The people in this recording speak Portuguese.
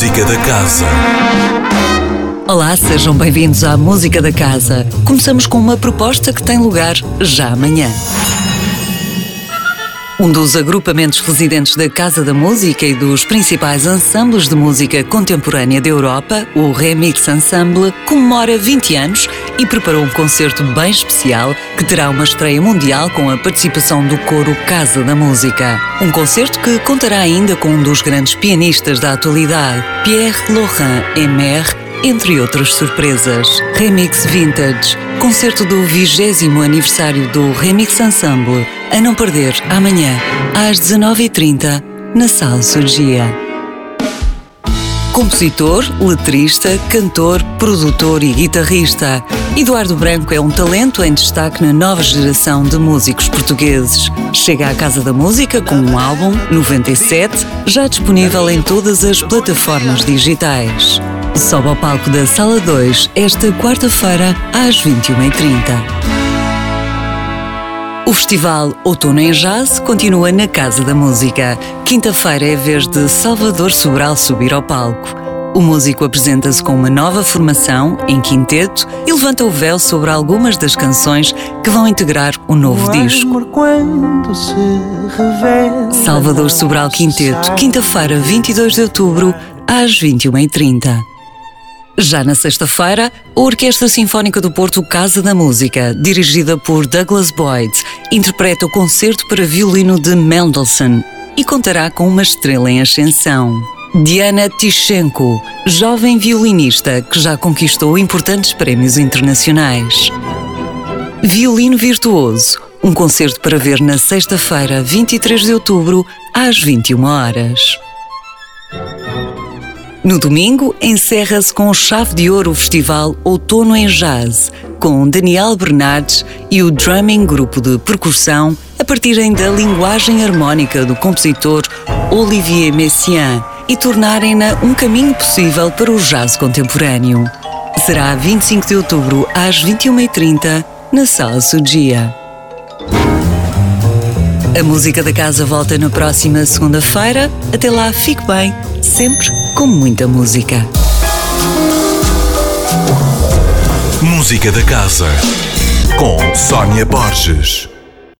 Música da Casa. Olá, sejam bem-vindos à Música da Casa. Começamos com uma proposta que tem lugar já amanhã. Um dos agrupamentos residentes da Casa da Música e dos principais ensembles de música contemporânea da Europa, o Remix Ensemble, comemora 20 anos e preparou um concerto bem especial que terá uma estreia mundial com a participação do coro Casa da Música. Um concerto que contará ainda com um dos grandes pianistas da atualidade, Pierre Laurent Emer, entre outras surpresas. Remix Vintage, concerto do 20 aniversário do Remix Ensemble, a não perder amanhã, às 19h30, na Sala Surgia. Compositor, letrista, cantor, produtor e guitarrista, Eduardo Branco é um talento em destaque na nova geração de músicos portugueses. Chega à Casa da Música com um álbum, 97, já disponível em todas as plataformas digitais. Sobe ao palco da Sala 2 esta quarta-feira às 21h30. O festival Outono em Jazz continua na Casa da Música. Quinta-feira é vez de Salvador Sobral subir ao palco. O músico apresenta-se com uma nova formação, em quinteto, e levanta o véu sobre algumas das canções que vão integrar o novo disco. Salvador Sobral Quinteto, quinta-feira, 22 de outubro, às 21h30. Já na sexta-feira, a Orquestra Sinfónica do Porto Casa da Música, dirigida por Douglas Boyd, interpreta o concerto para violino de Mendelssohn e contará com uma estrela em ascensão. Diana Tichenko, jovem violinista que já conquistou importantes prémios internacionais. Violino Virtuoso, um concerto para ver na sexta-feira, 23 de outubro, às 21 horas. No domingo, encerra-se com chave de ouro o festival Outono em Jazz, com Daniel Bernardes e o Drumming Grupo de Percussão a partirem da linguagem harmónica do compositor Olivier Messiaen e tornarem-na um caminho possível para o jazz contemporâneo. Será 25 de outubro às 21h30 na Sala Sugia. A música da casa volta na próxima segunda-feira. Até lá, fique bem, sempre com muita música. Música da Casa. Com Sónia Borges.